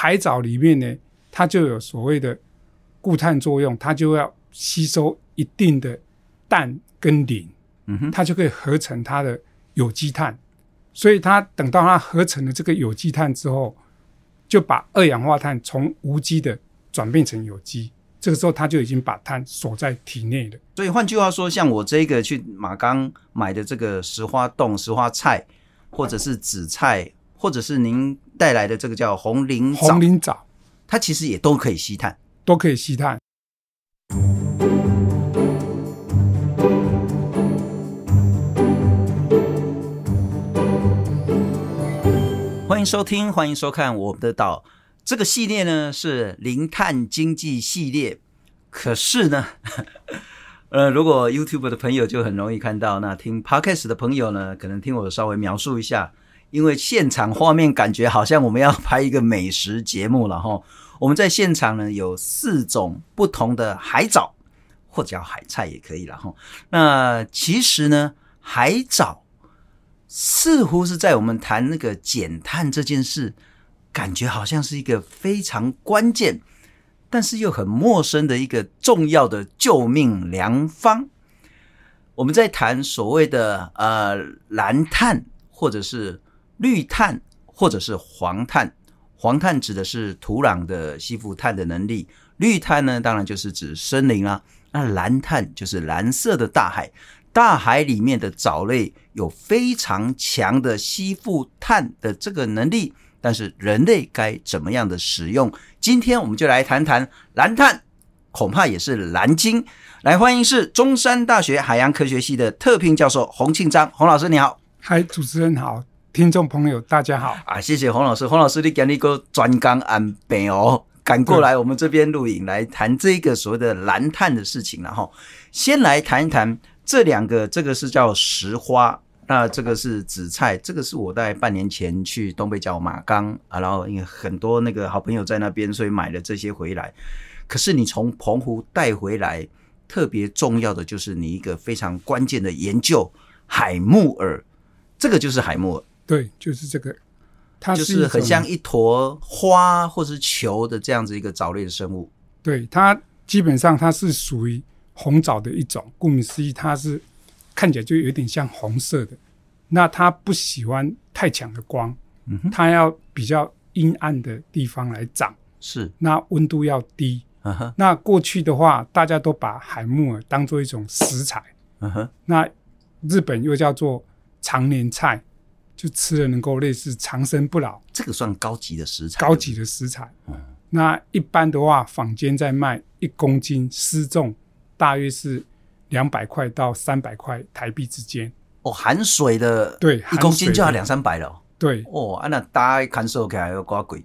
海藻里面呢，它就有所谓的固碳作用，它就要吸收一定的氮跟磷，嗯哼，它就可以合成它的有机碳。所以它等到它合成了这个有机碳之后，就把二氧化碳从无机的转变成有机。这个时候，它就已经把碳锁在体内了。所以换句话说，像我这个去马钢买的这个石花冻、石花菜，或者是紫菜，或者是您带来的这个叫红磷藻，红磷藻，它其实也都可以吸碳，都可以吸碳。欢迎收听，欢迎收看我们的岛。这个系列呢是零碳经济系列，可是呢，呃，如果 YouTube 的朋友就很容易看到，那听 Podcast 的朋友呢，可能听我稍微描述一下，因为现场画面感觉好像我们要拍一个美食节目了哈。我们在现场呢有四种不同的海藻，或者叫海菜也可以了哈。那其实呢，海藻似乎是在我们谈那个减碳这件事。感觉好像是一个非常关键，但是又很陌生的一个重要的救命良方。我们在谈所谓的呃蓝碳，或者是绿碳，或者是黄碳。黄碳指的是土壤的吸附碳的能力，绿碳呢，当然就是指森林啦。那蓝碳就是蓝色的大海，大海里面的藻类有非常强的吸附碳的这个能力。但是人类该怎么样的使用？今天我们就来谈谈蓝碳，恐怕也是蓝鲸。来，欢迎是中山大学海洋科学系的特聘教授洪庆章，洪老师你好。嗨，主持人好，听众朋友大家好。啊，谢谢洪老师，洪老师你给你个专岗安排哦，赶过来我们这边录影来谈这个所谓的蓝碳的事情。然后先来谈一谈这两个，这个是叫石花。那这个是紫菜，这个是我在半年前去东北角马岗啊，然后因为很多那个好朋友在那边，所以买了这些回来。可是你从澎湖带回来，特别重要的就是你一个非常关键的研究——海木耳。这个就是海木耳，对，就是这个，它是就是很像一坨花或是球的这样子一个藻类的生物。对，它基本上它是属于红藻的一种，顾名思义，它是。看起来就有点像红色的，那它不喜欢太强的光，嗯，它要比较阴暗的地方来长，是，那温度要低，那过去的话，大家都把海木耳当做一种食材，那日本又叫做长年菜，就吃了能够类似长生不老，这个算高级的食材，高级的食材，嗯，那一般的话，坊间在卖一公斤失重大约是。两百块到三百块台币之间哦，含水的对，一公斤就要两三百了。对哦，啊，那大概看收起来要多贵？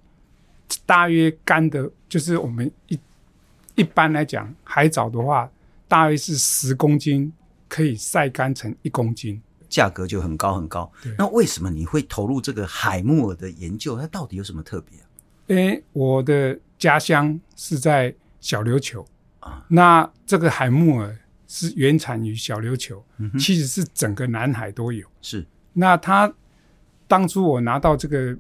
大约干的，就是我们一一般来讲，海藻的话，大约是十公斤可以晒干成一公斤，价格就很高很高。那为什么你会投入这个海木耳的研究？它到底有什么特别啊？因为我的家乡是在小琉球啊，那这个海木耳。是原产于小琉球，嗯，其实是整个南海都有。是，那它当初我拿到这个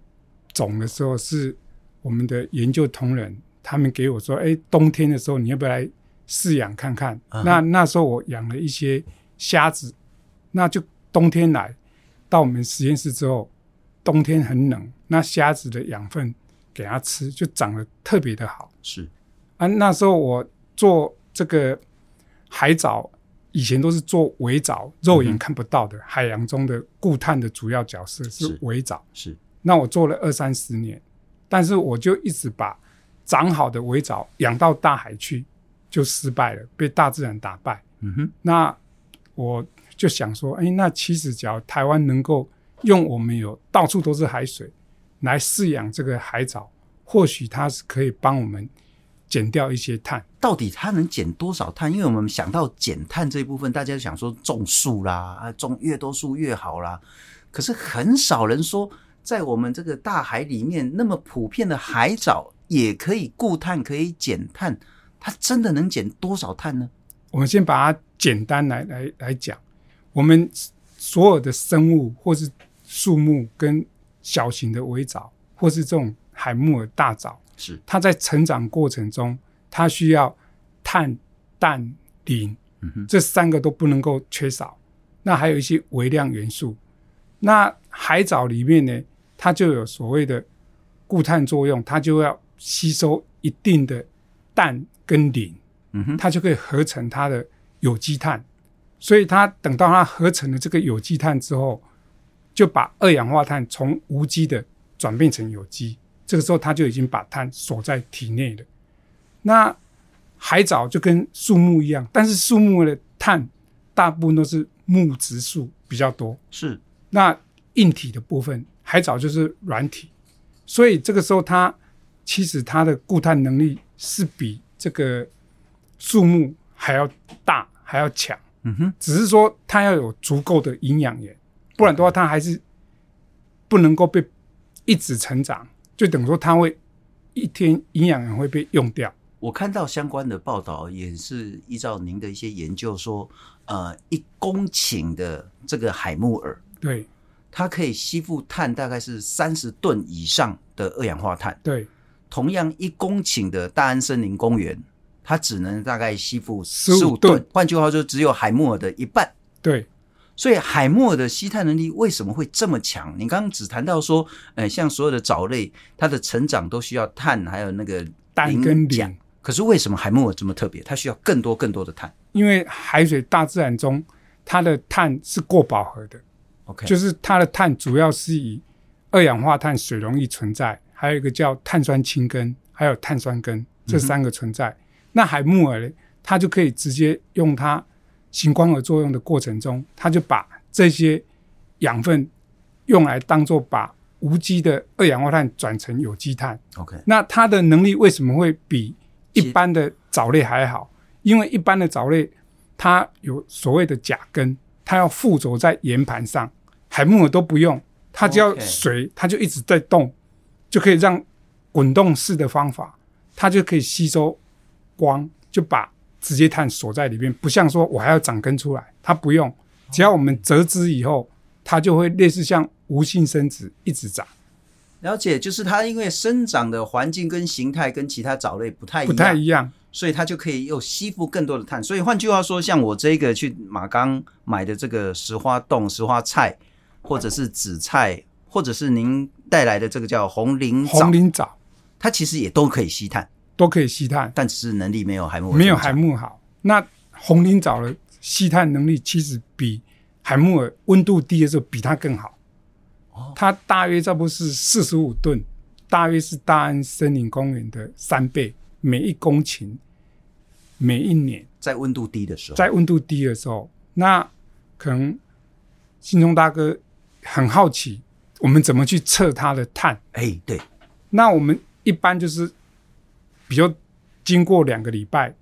种的时候，是我们的研究同仁他们给我说：“哎，冬天的时候你要不要来饲养看看？”嗯、那那时候我养了一些虾子，那就冬天来到我们实验室之后，冬天很冷，那虾子的养分给它吃，就长得特别的好。是啊，那时候我做这个。海藻以前都是做围藻，肉眼看不到的、嗯、海洋中的固碳的主要角色是围藻。是，那我做了二三十年，但是我就一直把长好的围藻养到大海去，就失败了，被大自然打败。嗯哼，那我就想说，哎，那其实只要台湾能够用我们有到处都是海水来饲养这个海藻，或许它是可以帮我们。减掉一些碳，到底它能减多少碳？因为我们想到减碳这一部分，大家想说种树啦，啊，种越多树越好啦。可是很少人说，在我们这个大海里面，那么普遍的海藻也可以固碳，可以减碳。它真的能减多少碳呢？我们先把它简单来来来讲，我们所有的生物，或是树木跟小型的微藻，或是这种。海木耳大藻，是它在成长过程中，它需要碳、氮、磷，嗯哼，这三个都不能够缺少。那还有一些微量元素。那海藻里面呢，它就有所谓的固碳作用，它就要吸收一定的氮跟磷，嗯哼，它就可以合成它的有机碳。所以它等到它合成了这个有机碳之后，就把二氧化碳从无机的转变成有机。这个时候，它就已经把碳锁在体内了。那海藻就跟树木一样，但是树木的碳大部分都是木质素比较多。是。那硬体的部分，海藻就是软体，所以这个时候它其实它的固碳能力是比这个树木还要大，还要强。嗯哼，只是说它要有足够的营养源，不然的话它还是不能够被一直成长，就等于说它会一天营养源会被用掉。我看到相关的报道也是依照您的一些研究说，呃，一公顷的这个海木耳。对，它可以吸附碳大概是三十吨以上的二氧化碳。对，同样一公顷的大安森林公园，它只能大概吸附十五吨。换句话说，只有海默尔的一半。对，所以海默尔的吸碳能力为什么会这么强？你刚刚只谈到说，呃，像所有的藻类，它的成长都需要碳，还有那个氮跟磷。可是为什么海默尔这么特别？它需要更多更多的碳？因为海水大自然中，它的碳是过饱和的。Okay. 就是它的碳主要是以二氧化碳水溶液存在，还有一个叫碳酸氢根，还有碳酸根这三个存在。嗯、那海木耳呢，它就可以直接用它行光合作用的过程中，它就把这些养分用来当做把无机的二氧化碳转成有机碳。OK，那它的能力为什么会比一般的藻类还好？因为一般的藻类它有所谓的甲根。它要附着在岩盘上，海木耳都不用，它只要水，它就一直在动，就可以让滚动式的方法，它就可以吸收光，就把直接碳锁在里面。不像说我还要长根出来，它不用，只要我们折枝以后，它就会类似像无性生殖一直长。了解，就是它因为生长的环境跟形态跟其他藻类不太一样，不太一样。所以它就可以又吸附更多的碳。所以换句话说，像我这个去马冈买的这个石花冻、石花菜，或者是紫菜，或者是您带来的这个叫红鳞藻，红鳞藻，它其实也都可以吸碳，都可以吸碳，但只是能力没有海木没有海木好。那红磷藻的吸碳能力其实比海木耳温度低的时候比它更好。哦，它大约差不多是四十五吨，大约是大安森林公园的三倍。每一公顷，每一年，在温度低的时候，在温度低的时候，那可能信中大哥很好奇，我们怎么去测它的碳？哎，对，那我们一般就是，比如经过两个礼拜，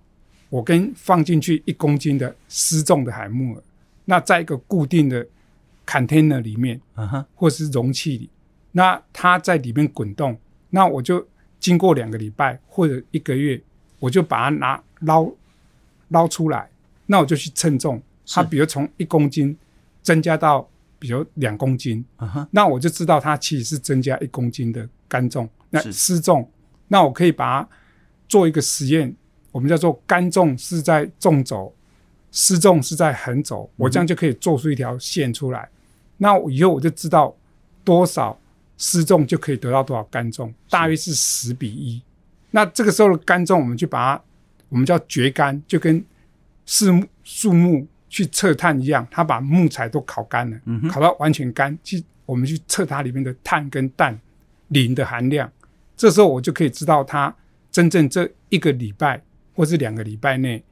我跟放进去一公斤的失重的海木耳，那在一个固定的 container 里面，啊哈，或是容器里，那它在里面滚动，那我就。经过两个礼拜或者一个月，我就把它拿捞捞出来，那我就去称重，它比如从一公斤增加到比如两公斤，uh -huh. 那我就知道它其实是增加一公斤的干重，那失重，那我可以把它做一个实验，我们叫做干重是在纵轴，湿重是在横轴，我这样就可以做出一条线出来，嗯、那以后我就知道多少。湿重就可以得到多少干重，大约是十比一。那这个时候的干重，我们就把它，我们叫绝干，就跟树木树木去测碳一样，它把木材都烤干了，嗯，烤到完全干，去我们去测它里面的碳跟氮、磷的含量。这时候我就可以知道它真正这一个礼拜或是两个礼拜内，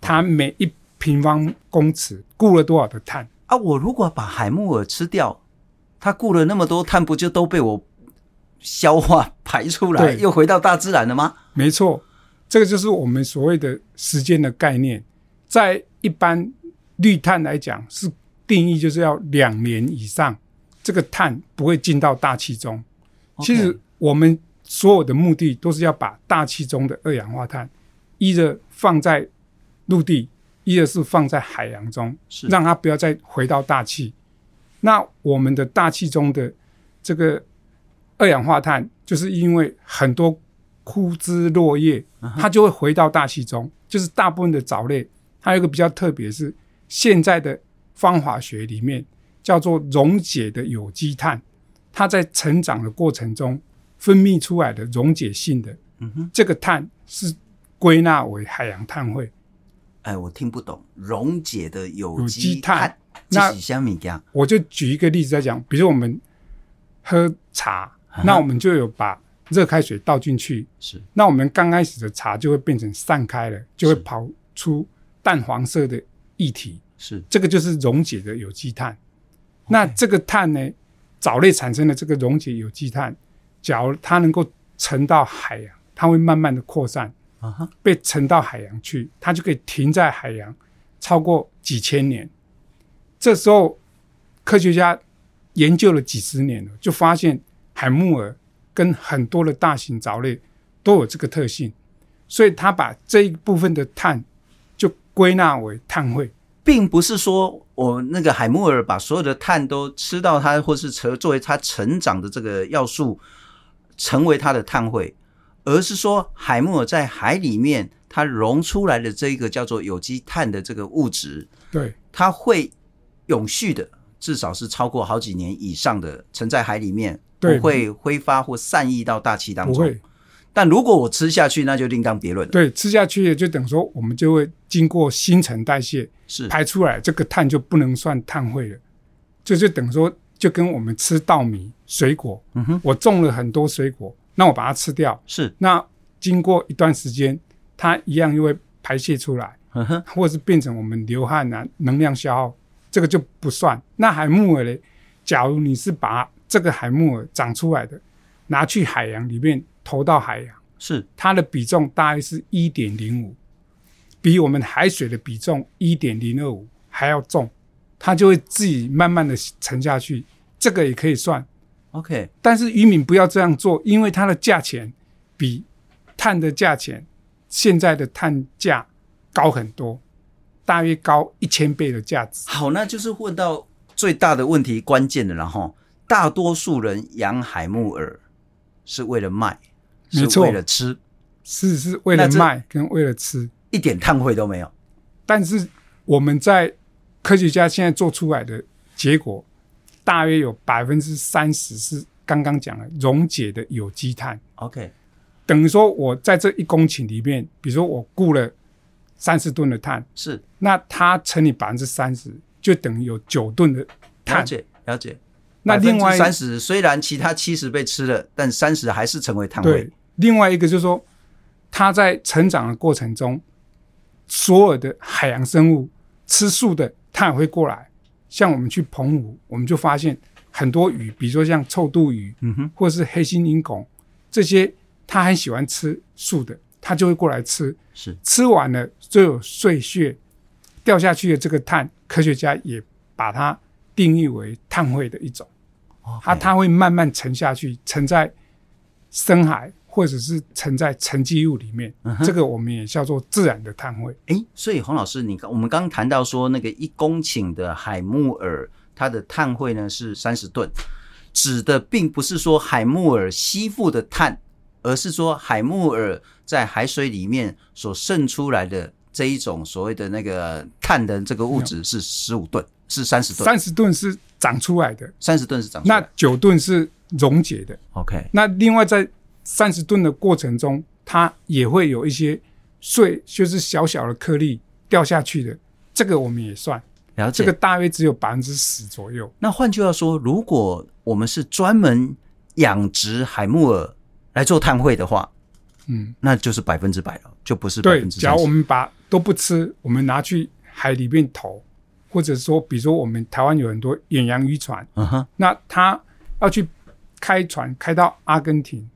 它每一平方公尺固了多少的碳啊？我如果把海木耳吃掉。它固了那么多碳，不就都被我消化排出来，又回到大自然了吗？没错，这个就是我们所谓的时间的概念。在一般绿碳来讲，是定义就是要两年以上，这个碳不会进到大气中。其实我们所有的目的都是要把大气中的二氧化碳，一的放在陆地，一的是放在海洋中，让它不要再回到大气。那我们的大气中的这个二氧化碳就是因为很多枯枝落叶，它就会回到大气中。就是大部分的藻类，它有一个比较特别是现在的方法学里面叫做溶解的有机碳，它在成长的过程中分泌出来的溶解性的，嗯哼，这个碳是归纳为海洋碳汇。哎，我听不懂溶解的有机碳。那我就举一个例子来讲，比如我们喝茶，那我们就有把热开水倒进去，是。那我们刚开始的茶就会变成散开了，就会跑出淡黄色的液体，是。这个就是溶解的有机碳。那这个碳呢，藻类产生的这个溶解有机碳，假如它能够沉到海洋，它会慢慢的扩散，被沉到海洋去，它就可以停在海洋超过几千年。这时候，科学家研究了几十年了，就发现海木耳跟很多的大型藻类都有这个特性，所以他把这一部分的碳就归纳为碳汇，并不是说我那个海木耳把所有的碳都吃到它，或是成作为它成长的这个要素，成为它的碳汇，而是说海木耳在海里面它溶出来的这一个叫做有机碳的这个物质，对，它会。永续的，至少是超过好几年以上的，沉在海里面，不会挥发或散逸到大气当中。但如果我吃下去，那就另当别论了。对，吃下去就等于说，我们就会经过新陈代谢，是排出来，这个碳就不能算碳汇了。这就，就等于说，就跟我们吃稻米、水果，嗯哼，我种了很多水果，那我把它吃掉，是。那经过一段时间，它一样又会排泄出来，嗯哼，或者是变成我们流汗啊，能量消耗。这个就不算。那海木耳嘞？假如你是把这个海木耳长出来的拿去海洋里面投到海洋，是它的比重大概是一点零五，比我们海水的比重一点零二五还要重，它就会自己慢慢的沉下去。这个也可以算。OK，但是渔民不要这样做，因为它的价钱比碳的价钱现在的碳价高很多。大约高一千倍的价值。好，那就是问到最大的问题，关键的，了哈大多数人养海木耳是为了卖，是为了吃，是是为了卖跟为了吃，一点碳汇都没有。但是我们在科学家现在做出来的结果，大约有百分之三十是刚刚讲的溶解的有机碳。OK，等于说我在这一公顷里面，比如说我雇了。三十吨的碳是，那它乘以百分之三十，就等于有九吨的碳。了解，了解。那另外三十虽然其他七十被吃了，但三十还是成为碳汇。对，另外一个就是说，它在成长的过程中，所有的海洋生物吃素的，它也会过来。像我们去澎湖，我们就发现很多鱼，比如说像臭肚鱼，嗯哼，或是黑心银拱这些，它很喜欢吃素的。它就会过来吃，是吃完了就有碎屑掉下去的这个碳，科学家也把它定义为碳汇的一种。它它会慢慢沉下去，沉在深海或者是沉在沉积物里面。这个我们也叫做自然的碳汇。诶，所以洪老师，你我们刚刚谈到说，那个一公顷的海木耳，它的碳汇呢是三十吨，指的并不是说海木耳吸附的碳。而是说，海木耳在海水里面所渗出来的这一种所谓的那个碳的这个物质是十五吨，是三十吨。三十吨是长出来的，三十吨是长出来的。那九吨是溶解的。OK。那另外在三十吨的过程中，它也会有一些碎，就是小小的颗粒掉下去的，这个我们也算。然后。这个大约只有百分之十左右。那换句话说，如果我们是专门养殖海木耳。来做碳汇的话，嗯，那就是百分之百了，就不是百分之。假如我们把都不吃，我们拿去海里面投，或者说，比如说我们台湾有很多远洋渔船，嗯哼，那他要去开船开到阿根廷，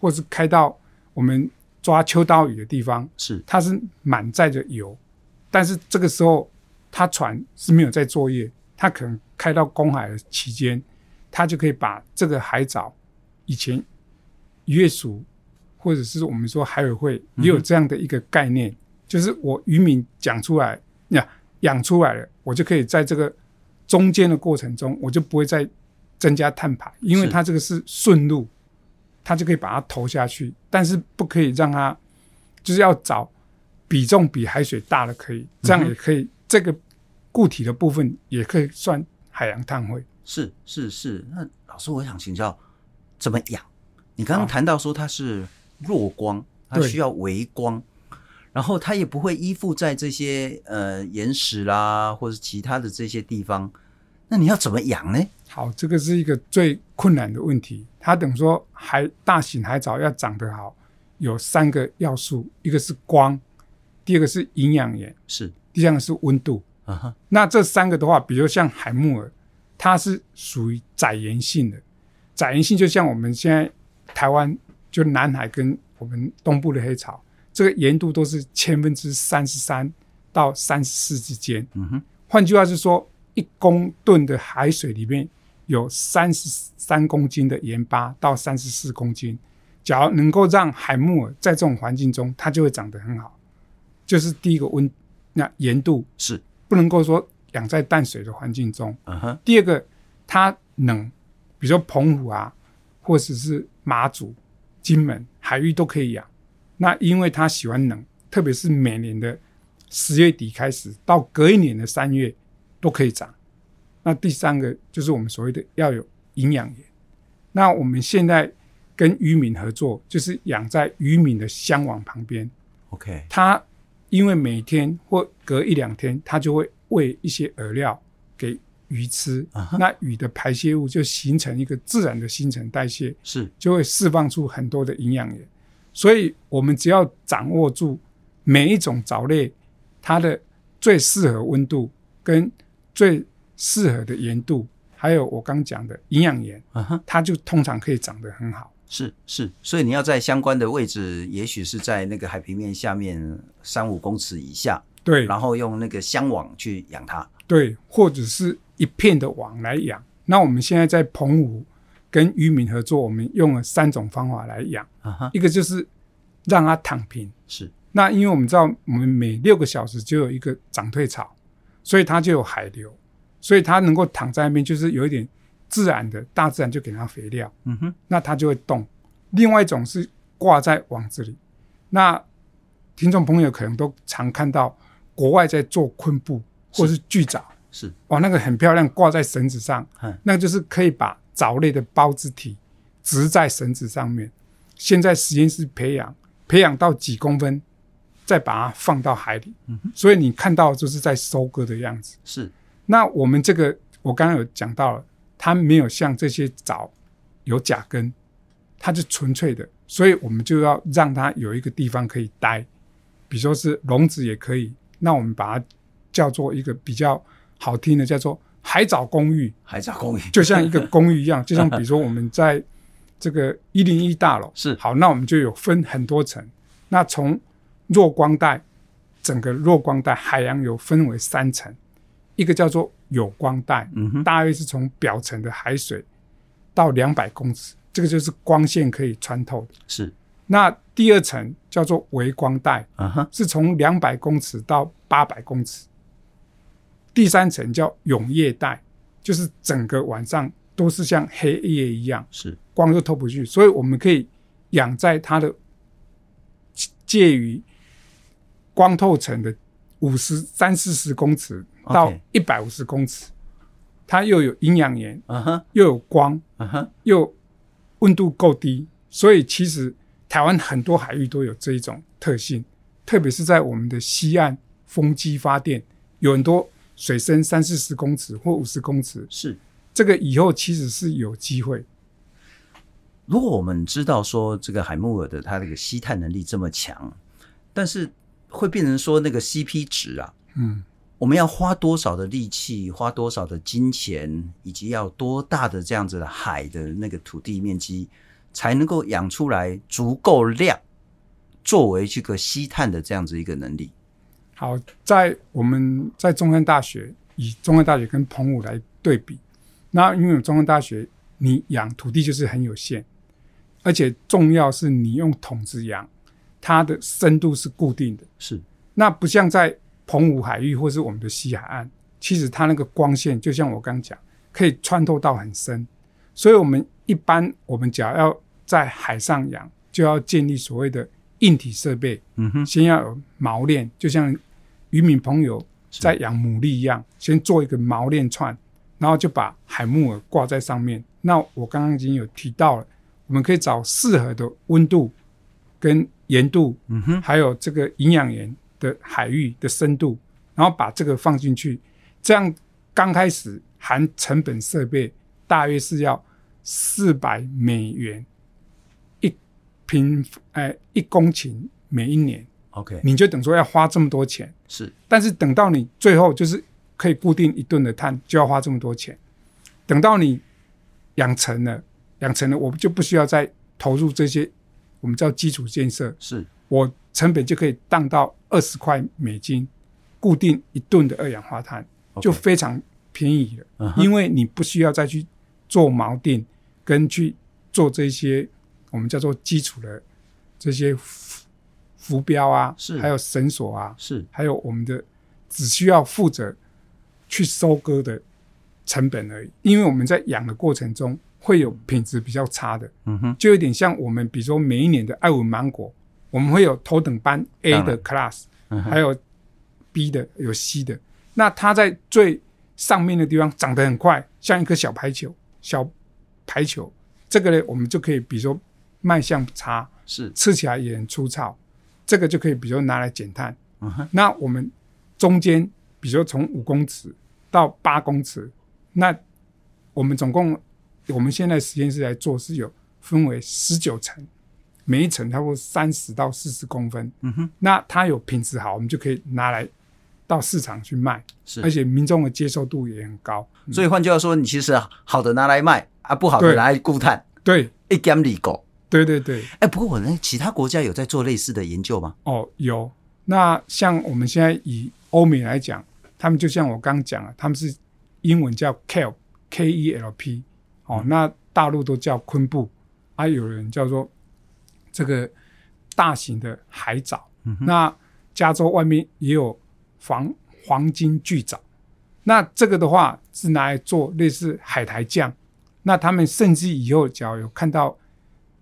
或是开到我们抓秋刀鱼的地方，是，它是满载着油，但是这个时候它船是没有在作业，它可能开到公海的期间，它就可以把这个海藻以前。渔业署，或者是我们说海委会，也有这样的一个概念，嗯、就是我渔民讲出来，呀，养出来了，我就可以在这个中间的过程中，我就不会再增加碳排，因为它这个是顺路，它就可以把它投下去，但是不可以让它，就是要找比重比海水大的可以，这样也可以，嗯、这个固体的部分也可以算海洋碳汇。是是是，那老师我想请教，怎么养？你刚刚谈到说它是弱光，它需要微光，然后它也不会依附在这些呃岩石啦，或者其他的这些地方。那你要怎么养呢？好，这个是一个最困难的问题。它等于说海大型海藻要长得好，有三个要素：一个是光，第二个是营养盐，是第三个是温度。啊哈，那这三个的话，比如像海木耳，它是属于窄盐性的。窄盐性就像我们现在台湾就南海跟我们东部的黑潮，这个盐度都是千分之三十三到三十四之间。嗯哼，换句话是说。一公吨的海水里面有三十三公斤的盐巴到三十四公斤，假如能够让海木耳在这种环境中，它就会长得很好。就是第一个温，那盐度是不能够说养在淡水的环境中。嗯哼。第二个，它冷，比如说澎湖啊，或者是马祖、金门海域都可以养。那因为它喜欢冷，特别是每年的十月底开始到隔一年的三月。都可以长。那第三个就是我们所谓的要有营养盐。那我们现在跟渔民合作，就是养在渔民的箱网旁边。OK，它因为每天或隔一两天，它就会喂一些饵料给鱼吃。Uh -huh. 那鱼的排泄物就形成一个自然的新陈代谢，是就会释放出很多的营养盐。所以我们只要掌握住每一种藻类它的最适合温度跟最适合的盐度，还有我刚讲的营养盐，uh -huh. 它就通常可以长得很好。是是，所以你要在相关的位置，也许是在那个海平面下面三五公尺以下，对，然后用那个箱网去养它，对，或者是一片的网来养。那我们现在在澎湖跟渔民合作，我们用了三种方法来养，uh -huh. 一个就是让它躺平，是。那因为我们知道，我们每六个小时就有一个涨退潮。所以它就有海流，所以它能够躺在那边，就是有一点自然的，大自然就给它肥料，嗯哼，那它就会动。另外一种是挂在网子里，那听众朋友可能都常看到国外在做昆布或是巨藻，是。哇，那个很漂亮，挂在绳子上，嗯，那就是可以把藻类的孢子体植在绳子上面，现在实验室培养，培养到几公分。再把它放到海里，嗯，所以你看到就是在收割的样子。是，那我们这个我刚刚有讲到了，它没有像这些藻有甲根，它是纯粹的，所以我们就要让它有一个地方可以待，比如说是笼子也可以。那我们把它叫做一个比较好听的，叫做海藻公寓。海藻公寓。就像一个公寓一样，就像比如说我们在这个一零一大楼。是。好，那我们就有分很多层，那从弱光带，整个弱光带海洋有分为三层，一个叫做有光带，嗯哼，大约是从表层的海水到两百公尺，这个就是光线可以穿透的。是。那第二层叫做微光带，是从两百公尺到八百公尺。第三层叫永夜带，就是整个晚上都是像黑夜一样，是光都透不去，所以我们可以养在它的介于。光透层的五十三四十公尺到一百五十公尺，它又有营养盐，uh -huh. 又有光，uh -huh. 又温度够低，所以其实台湾很多海域都有这一种特性，特别是在我们的西岸风机发电，有很多水深三四十公尺或五十公尺，是这个以后其实是有机会。如果我们知道说这个海木耳的它这个吸碳能力这么强，但是会变成说那个 CP 值啊，嗯，我们要花多少的力气，花多少的金钱，以及要多大的这样子的海的那个土地面积，才能够养出来足够量，作为这个吸碳的这样子一个能力。好，在我们在中山大学，以中山大学跟澎湖来对比，那因为中山大学你养土地就是很有限，而且重要是你用桶子养。它的深度是固定的，是那不像在澎湖海域或是我们的西海岸，其实它那个光线就像我刚讲，可以穿透到很深，所以我们一般我们只要要在海上养，就要建立所谓的硬体设备。嗯哼，先要有锚链，就像渔民朋友在养牡蛎一样，先做一个锚链串，然后就把海木耳挂在上面。那我刚刚已经有提到了，我们可以找适合的温度跟盐度，嗯哼，还有这个营养盐的海域的深度，然后把这个放进去，这样刚开始含成本设备大约是要四百美元一平，哎，一公顷每一年。OK，你就等于说要花这么多钱，是，但是等到你最后就是可以固定一顿的碳，就要花这么多钱。等到你养成了，养成了，我们就不需要再投入这些。我们叫基础建设，是我成本就可以降到二十块美金，固定一吨的二氧化碳就非常便宜了。Uh -huh. 因为你不需要再去做锚定，跟去做这些我们叫做基础的这些浮浮标啊，是还有绳索啊，是还有我们的只需要负责去收割的成本而已。因为我们在养的过程中。会有品质比较差的，嗯哼，就有点像我们，比如说每一年的爱文芒果，我们会有头等班 A 的 class，嗯，还有 B 的，有 C 的。那它在最上面的地方长得很快，像一颗小排球，小排球，这个呢，我们就可以，比如说卖相差，是吃起来也很粗糙，这个就可以，比如说拿来减碳。嗯哼，那我们中间，比如说从五公尺到八公尺，那我们总共。我们现在实验室来做是有分为十九层，每一层差不多三十到四十公分。嗯哼，那它有品质好，我们就可以拿来到市场去卖。是，而且民众的接受度也很高。所以换句话说，你其实好的拿来卖啊，不好的拿来固碳。对，一兼二顾。对对对。哎，不过我呢，其他国家有在做类似的研究吗？哦，有。那像我们现在以欧美来讲，他们就像我刚讲了，他们是英文叫 kelp，K E L P。哦，那大陆都叫昆布，还、啊、有人叫做这个大型的海藻。嗯、那加州外面也有黄黄金巨藻。那这个的话是拿来做类似海苔酱。那他们甚至以后只要有看到，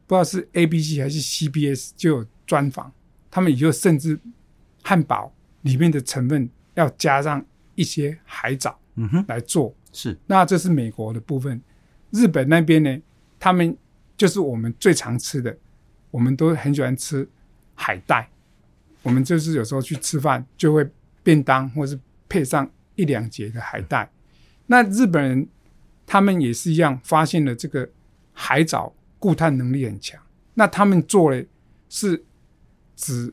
不知道是 ABC 还是 CBS 就有专访，他们以后甚至汉堡里面的成分要加上一些海藻，嗯哼，来做。是，那这是美国的部分。日本那边呢，他们就是我们最常吃的，我们都很喜欢吃海带。我们就是有时候去吃饭，就会便当或是配上一两节的海带。那日本人他们也是一样，发现了这个海藻固碳能力很强。那他们做的是只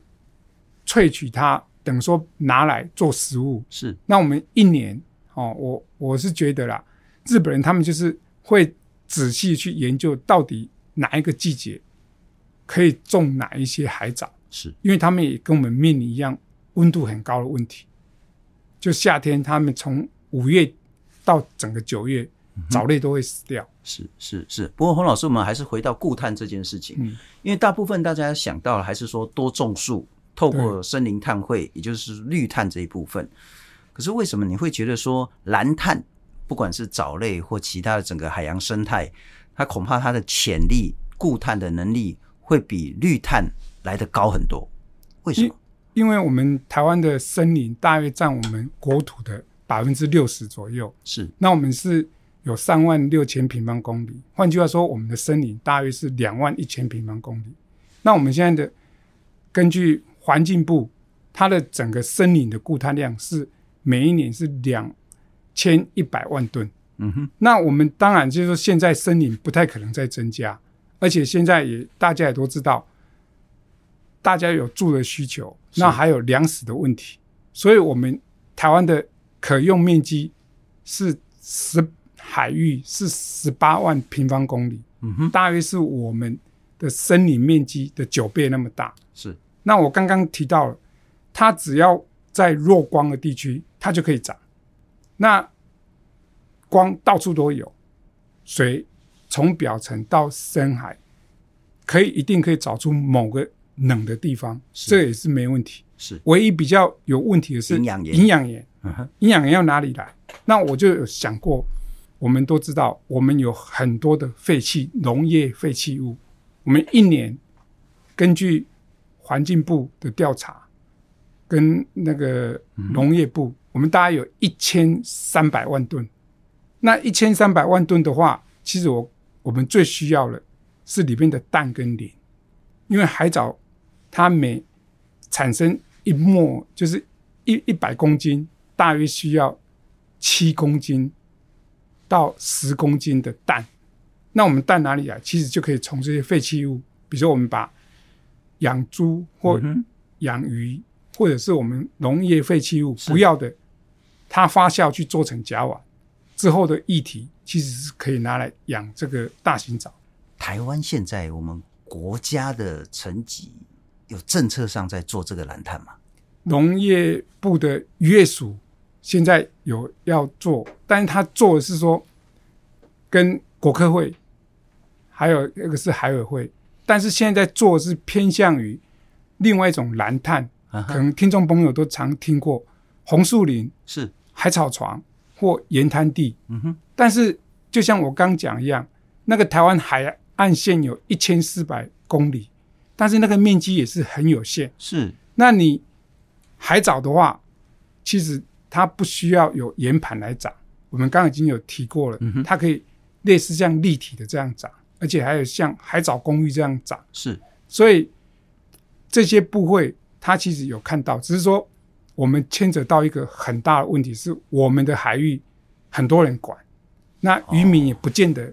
萃取它，等于说拿来做食物。是。那我们一年哦，我我是觉得啦，日本人他们就是。会仔细去研究到底哪一个季节可以种哪一些海藻，是因为他们也跟我们面临一样温度很高的问题。就夏天，他们从五月到整个九月，藻类都会死掉。是是是。不过洪老师，我们还是回到固碳这件事情，嗯，因为大部分大家想到了还是说多种树，透过森林碳汇，也就是绿碳这一部分。可是为什么你会觉得说蓝碳？不管是藻类或其他的整个海洋生态，它恐怕它的潜力固碳的能力会比绿碳来得高很多。为什么？因，因为我们台湾的森林大约占我们国土的百分之六十左右。是。那我们是有三万六千平方公里，换句话说，我们的森林大约是两万一千平方公里。那我们现在的根据环境部，它的整个森林的固碳量是每一年是两。千一百万吨，嗯哼，那我们当然就是说，现在森林不太可能再增加，而且现在也大家也都知道，大家有住的需求，那还有粮食的问题，所以我们台湾的可用面积是十海域是十八万平方公里，嗯哼，大约是我们的森林面积的九倍那么大。是，那我刚刚提到了，它只要在弱光的地区，它就可以长。那光到处都有，水从表层到深海，可以一定可以找出某个冷的地方，这也是没问题。是。唯一比较有问题的是营养盐，营养盐，营养盐要哪里来？那我就有想过，我们都知道，我们有很多的废弃农业废弃物，我们一年根据环境部的调查跟那个农业部，嗯、我们大概有一千三百万吨。那一千三百万吨的话，其实我我们最需要的是里面的氮跟磷，因为海藻它每产生一末就是一一百公斤，大约需要七公斤到十公斤的氮。那我们氮哪里啊？其实就可以从这些废弃物，比如说我们把养猪或养鱼，或者是我们农业废弃物不要的，它发酵去做成甲烷之后的液体，其实是可以拿来养这个大型藻。台湾现在我们国家的层级有政策上在做这个蓝碳吗？农业部的渔业署现在有要做，但是他做的是说跟国科会。还有那个是海委会，但是现在在做的是偏向于另外一种蓝碳，可能听众朋友都常听过红树林是海草床或盐滩地。嗯哼，但是就像我刚讲一样，那个台湾海岸线有一千四百公里，但是那个面积也是很有限。是，那你海藻的话，其实它不需要有岩盘来长，我们刚刚已经有提过了，它可以类似像立体的这样长。而且还有像海藻公寓这样长，是，所以这些部会它其实有看到，只是说我们牵扯到一个很大的问题，是我们的海域很多人管，那渔民也不见得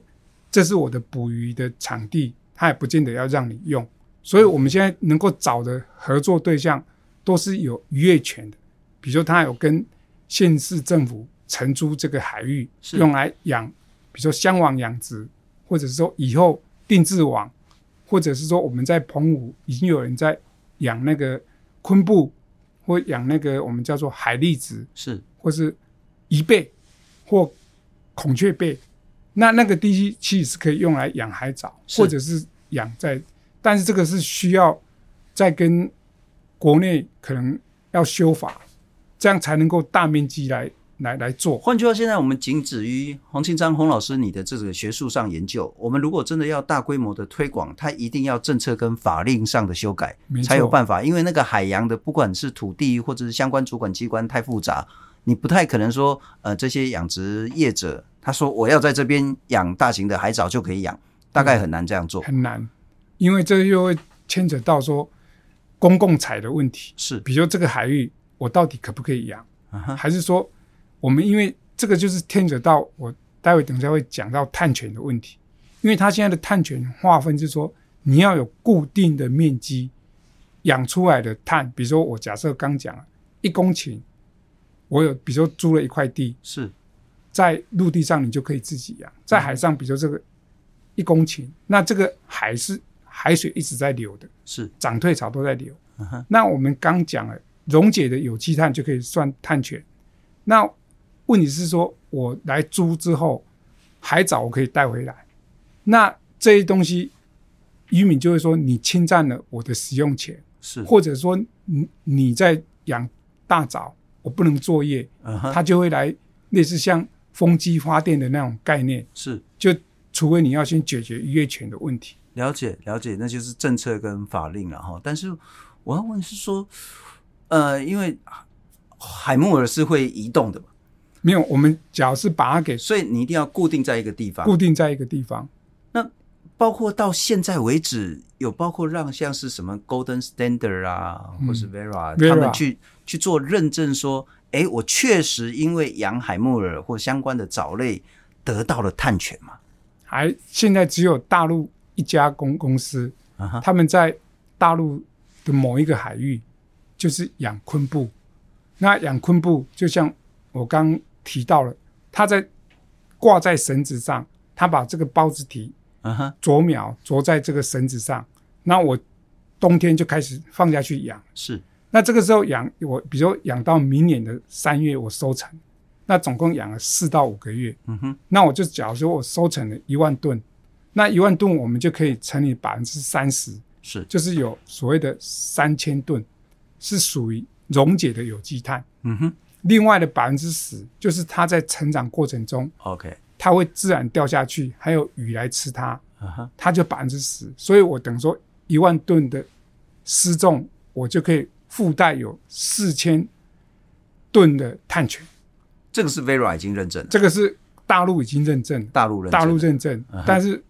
这是我的捕鱼的场地，他也不见得要让你用，所以我们现在能够找的合作对象都是有渔业权的，比如说他有跟县市政府承租这个海域用来养，比如说箱网养殖。或者是说以后定制网，或者是说我们在澎湖已经有人在养那个昆布，或养那个我们叫做海蛎子，是，或是贻贝或孔雀贝，那那个地区其实是可以用来养海藻，或者是养在，但是这个是需要再跟国内可能要修法，这样才能够大面积来。来来做，换句话，现在我们仅止于洪庆章洪老师你的这个学术上研究。我们如果真的要大规模的推广，它一定要政策跟法令上的修改才有办法。因为那个海洋的，不管是土地或者是相关主管机关太复杂，你不太可能说，呃，这些养殖业者他说我要在这边养大型的海藻就可以养，大概很难这样做，很难，因为这又会牵扯到说公共财的问题。是，比如说这个海域我到底可不可以养，还是说？我们因为这个就是牵扯到我待会等一下会讲到碳权的问题，因为它现在的碳权划分就是说你要有固定的面积养出来的碳，比如说我假设刚讲了一公顷，我有比如说租了一块地，是。在陆地上你就可以自己养，在海上比如说这个一公顷，那这个海是海水一直在流的，是。涨退潮都在流，那我们刚讲了溶解的有机碳就可以算碳权，那。问题是说，我来租之后，海藻我可以带回来，那这些东西，渔民就会说你侵占了我的使用权，是，或者说你你在养大藻，我不能作业，他就会来类似像风机发电的那种概念，是，就除非你要先解决渔业权的问题。了解了解，那就是政策跟法令了哈。但是我要问是说，呃，因为海木耳是会移动的嘛？没有，我们脚是把它给，所以你一定要固定在一个地方，固定在一个地方。那包括到现在为止，有包括让像是什么 Golden Standard 啊，嗯、或是 Vera 他们去去做认证，说，哎，我确实因为养海木耳或相关的藻类得到了碳权嘛？还现在只有大陆一家公公司，啊、他们在大陆的某一个海域就是养昆布，那养昆布就像我刚。提到了，他在挂在绳子上，他把这个孢子体啄苗啄在这个绳子上，那我冬天就开始放下去养。是，那这个时候养我，比如说养到明年的三月我收成，那总共养了四到五个月。嗯哼，那我就假如说我收成了一万吨，那一万吨我们就可以乘以百分之三十，是，就是有所谓的三千吨是属于溶解的有机碳。嗯哼。另外的百分之十，就是它在成长过程中，OK，它会自然掉下去，还有雨来吃它，它就百分之十。所以我等于说一万吨的失重，我就可以附带有四千吨的碳权。这个是 Verra 已经认证，这个是大陆已经认证，大陆认证，大陆认证，但是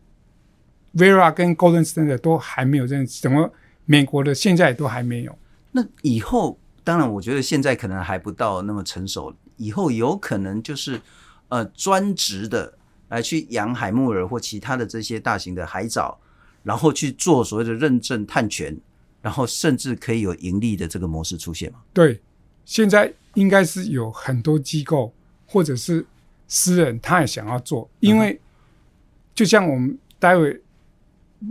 Verra 跟 Golden Standard 都还没有认证，怎么美国的现在也都还没有。那以后，当然我觉得现在可能还不到那么成熟，以后有可能就是。呃，专职的来去养海木耳或其他的这些大型的海藻，然后去做所谓的认证探权，然后甚至可以有盈利的这个模式出现吗？对，现在应该是有很多机构或者是私人，他也想要做，因为就像我们待会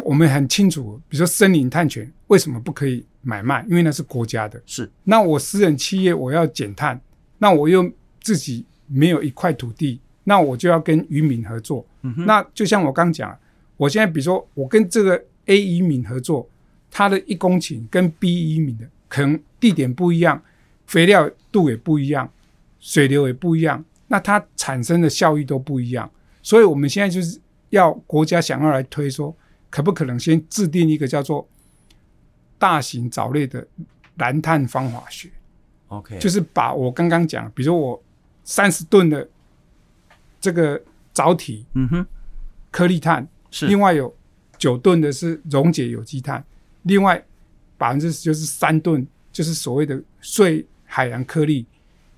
我们很清楚，比如说森林探权为什么不可以买卖？因为那是国家的。是，那我私人企业我要减碳，那我又自己。没有一块土地，那我就要跟渔民合作。嗯、那就像我刚讲，我现在比如说我跟这个 A 渔民合作，他的一公顷跟 B 渔民的可能地点不一样，肥料度也不一样，水流也不一样，那它产生的效益都不一样。所以我们现在就是要国家想要来推说，可不可能先制定一个叫做大型藻类的蓝碳方法学？OK，就是把我刚刚讲，比如说我。三十吨的这个藻体，嗯哼，颗粒碳是另外有九吨的是溶解有机碳，另外百分之十就是三吨，就是所谓的碎海洋颗粒。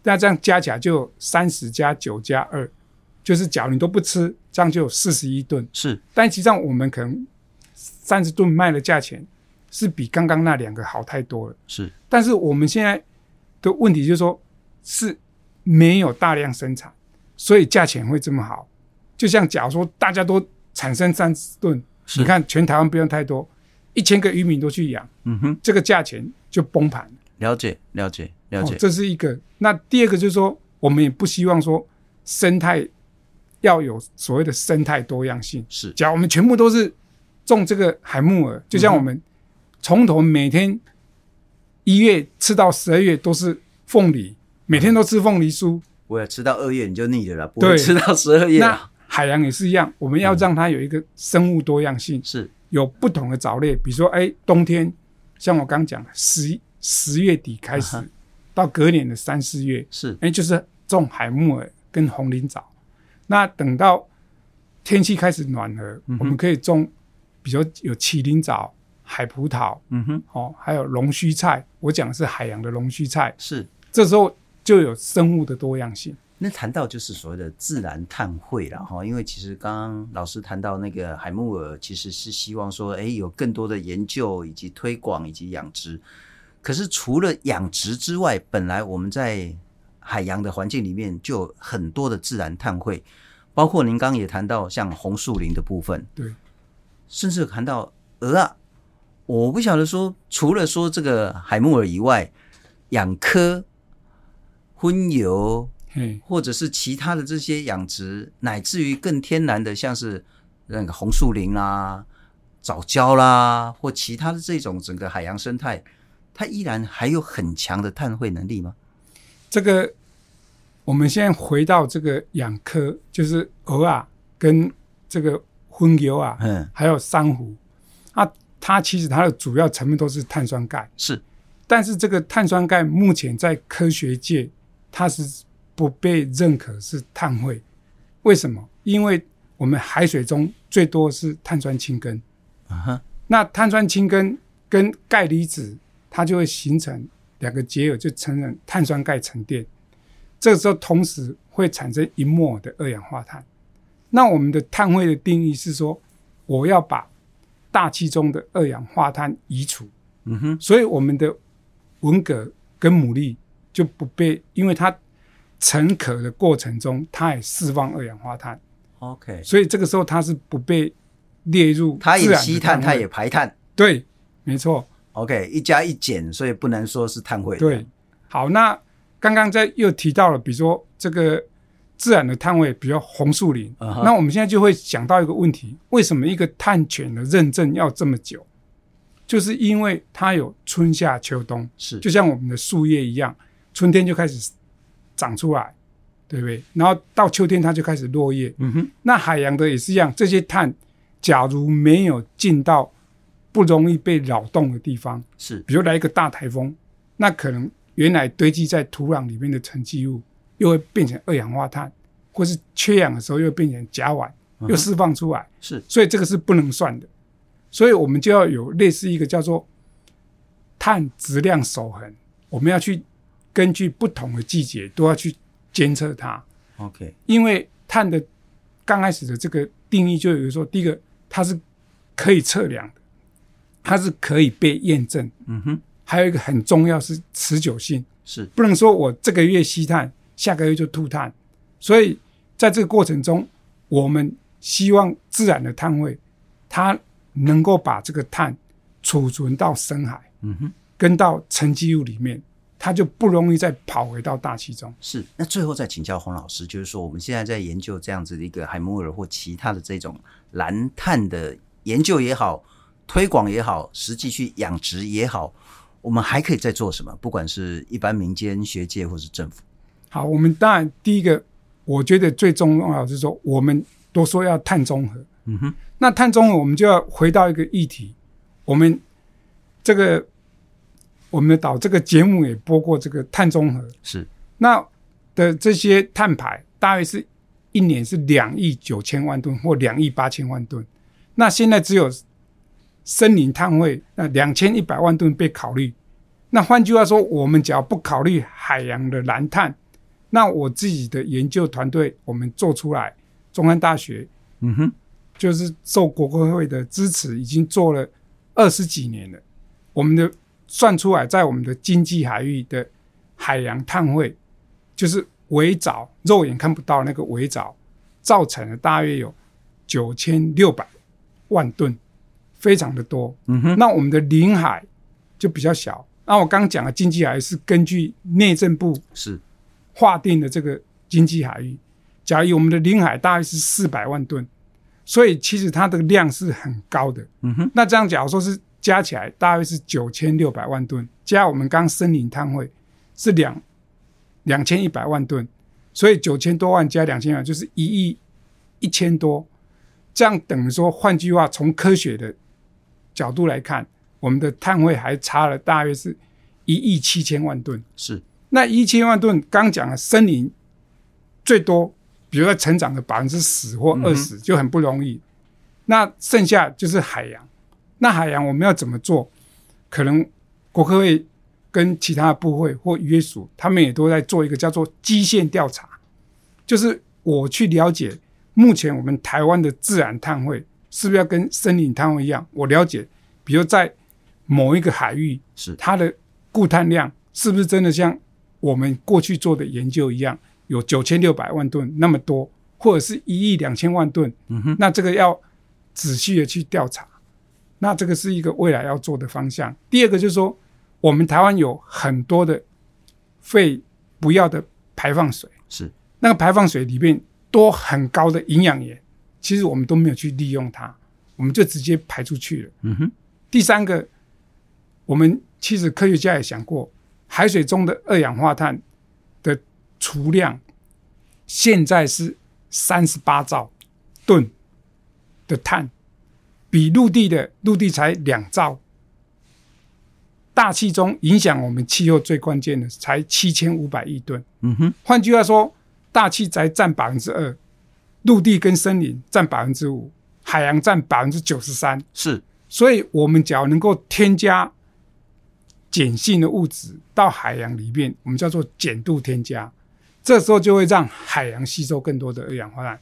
那这样加起来就有三十加九加二，就是假如你都不吃，这样就有四十一吨。是，但实际上我们可能三十吨卖的价钱是比刚刚那两个好太多了。是，但是我们现在的问题就是说，是。没有大量生产，所以价钱会这么好。就像假如说大家都产生三十吨，你看全台湾不用太多，一千个渔民都去养，嗯哼，这个价钱就崩盘了。了解，了解，了解。哦，这是一个。那第二个就是说，我们也不希望说生态要有所谓的生态多样性。是，假如我们全部都是种这个海木耳，就像我们从头每天一月吃到十二月都是凤梨。每天都吃凤梨酥，我也吃到二月你就腻了啦，不会吃到十二月。那海洋也是一样，我们要让它有一个生物多样性，是、嗯、有不同的藻类，比如说，哎，冬天像我刚讲的十十月底开始，啊、到隔年的三四月，是哎，就是种海木耳跟红鳞藻。那等到天气开始暖和，嗯、我们可以种，比如说有麒麟藻、海葡萄，嗯哼，哦，还有龙须菜。我讲的是海洋的龙须菜，是这时候。就有生物的多样性。那谈到就是所谓的自然碳汇了哈，因为其实刚刚老师谈到那个海木耳，其实是希望说，哎，有更多的研究以及推广以及养殖。可是除了养殖之外，本来我们在海洋的环境里面就有很多的自然碳汇，包括您刚刚也谈到像红树林的部分，对，甚至谈到鹅啊，我不晓得说，除了说这个海木耳以外，养科。荤油，或者是其他的这些养殖，乃至于更天然的，像是那个红树林啦、藻礁啦，或其他的这种整个海洋生态，它依然还有很强的碳汇能力吗？这个，我们现在回到这个养科，就是鹅啊，跟这个荤油啊，嗯，还有珊瑚，啊，它其实它的主要成分都是碳酸钙，是，但是这个碳酸钙目前在科学界。它是不被认可是碳汇，为什么？因为我们海水中最多是碳酸氢根，啊哈，那碳酸氢根跟钙离子，它就会形成两个结合，就承认碳酸钙沉淀。这个时候同时会产生一摩尔的二氧化碳。那我们的碳汇的定义是说，我要把大气中的二氧化碳移除。嗯哼，所以我们的文蛤跟牡蛎。就不被，因为它成壳的过程中，它也释放二氧化碳。OK，所以这个时候它是不被列入。它也吸碳，它也排碳。对，没错。OK，一加一减，所以不能说是碳汇。对，好，那刚刚在又提到了，比如说这个自然的碳汇，比如红树林。Uh huh. 那我们现在就会想到一个问题：为什么一个碳权的认证要这么久？就是因为它有春夏秋冬，是就像我们的树叶一样。春天就开始长出来，对不对？然后到秋天它就开始落叶。嗯哼。那海洋的也是一样，这些碳假如没有进到不容易被扰动的地方，是，比如来一个大台风，那可能原来堆积在土壤里面的沉积物，又会变成二氧化碳，或是缺氧的时候又变成甲烷，又释放出来，嗯、是，所以这个是不能算的，所以我们就要有类似一个叫做碳质量守恒，我们要去根据不同的季节都要去监测它。OK，因为碳的刚开始的这个定义就有说，第一个它是可以测量的，它是可以被验证。嗯哼，还有一个很重要是持久性，是。不能说我这个月吸碳，下个月就吐碳。所以在这个过程中，我们希望自然的碳汇，它能够把这个碳储存到深海，嗯哼，跟到沉积物里面。它就不容易再跑回到大气中。是，那最后再请教洪老师，就是说我们现在在研究这样子的一个海姆尔或其他的这种蓝碳的研究也好，推广也好，实际去养殖也好，我们还可以再做什么？不管是一般民间学界或是政府。好，我们当然第一个，我觉得最重要的是说，我们都说要碳中和。嗯哼，那碳中和，我们就要回到一个议题，我们这个。我们的岛这个节目也播过这个碳中和，是那的这些碳排大约是一年是两亿九千万吨或两亿八千万吨，那现在只有森林碳汇那两千一百万吨被考虑。那换句话说，我们只要不考虑海洋的蓝碳，那我自己的研究团队我们做出来，中山大学，嗯哼，就是受国科会的支持，已经做了二十几年了，我们的。算出来，在我们的经济海域的海洋碳汇，就是围藻肉眼看不到那个围藻造成了，大约有九千六百万吨，非常的多。嗯哼，那我们的领海就比较小。那我刚讲的经济海域是根据内政部是划定的这个经济海域，假如我们的领海大约是四百万吨，所以其实它的量是很高的。嗯哼，那这样假如说是。加起来大约是九千六百万吨，加我们刚森林碳汇是两两千一百万吨，所以九千多万加两千万就是一亿一千多，这样等于说，换句话，从科学的角度来看，我们的碳汇还差了大约是一亿七千万吨。是，那一千万吨刚讲了森林最多，比如说成长的百分之十或二十就很不容易，那剩下就是海洋。那海洋我们要怎么做？可能国科会跟其他的部会或约署，他们也都在做一个叫做基线调查，就是我去了解目前我们台湾的自然碳汇是不是要跟森林碳汇一样？我了解，比如在某一个海域，是它的固碳量是不是真的像我们过去做的研究一样，有九千六百万吨那么多，或者是一亿两千万吨？嗯哼，那这个要仔细的去调查。那这个是一个未来要做的方向。第二个就是说，我们台湾有很多的废不要的排放水，是那个排放水里面多很高的营养盐，其实我们都没有去利用它，我们就直接排出去了。嗯哼。第三个，我们其实科学家也想过，海水中的二氧化碳的储量现在是三十八兆吨的碳。比陆地的陆地才两兆，大气中影响我们气候最关键的才七千五百亿吨。嗯哼，换句话说，大气才占百分之二，陆地跟森林占百分之五，海洋占百分之九十三。是，所以我们只要能够添加碱性的物质到海洋里面，我们叫做碱度添加，这时候就会让海洋吸收更多的二氧化碳。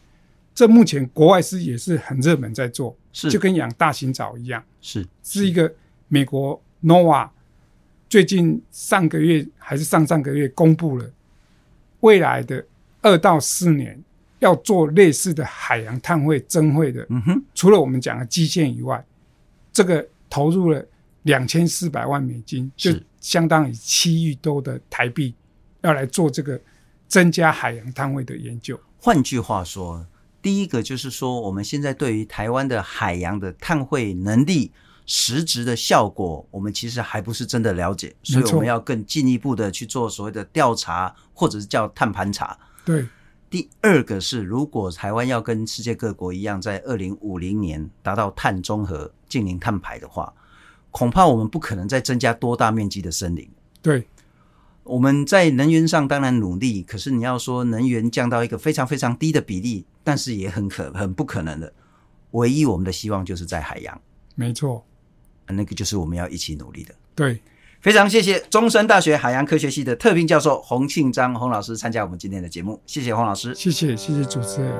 这目前国外是也是很热门在做，是。就跟养大型藻一样，是是一个美国 NOAA 最近上个月还是上上个月公布了未来的二到四年要做类似的海洋碳汇增汇的，嗯哼，除了我们讲的基线以外，这个投入了两千四百万美金，就相当于七亿多的台币，要来做这个增加海洋碳汇的研究。换句话说。第一个就是说，我们现在对于台湾的海洋的碳汇能力实质的效果，我们其实还不是真的了解，所以我们要更进一步的去做所谓的调查，或者是叫碳盘查。对。第二个是，如果台湾要跟世界各国一样，在二零五零年达到碳中和、净零碳排的话，恐怕我们不可能再增加多大面积的森林。对，我们在能源上当然努力，可是你要说能源降到一个非常非常低的比例，但是也很可很不可能的。唯一我们的希望就是在海洋。没错，那个就是我们要一起努力的。对。非常谢谢中山大学海洋科学系的特聘教授洪庆章洪老师参加我们今天的节目，谢谢洪老师，谢谢谢谢主持人。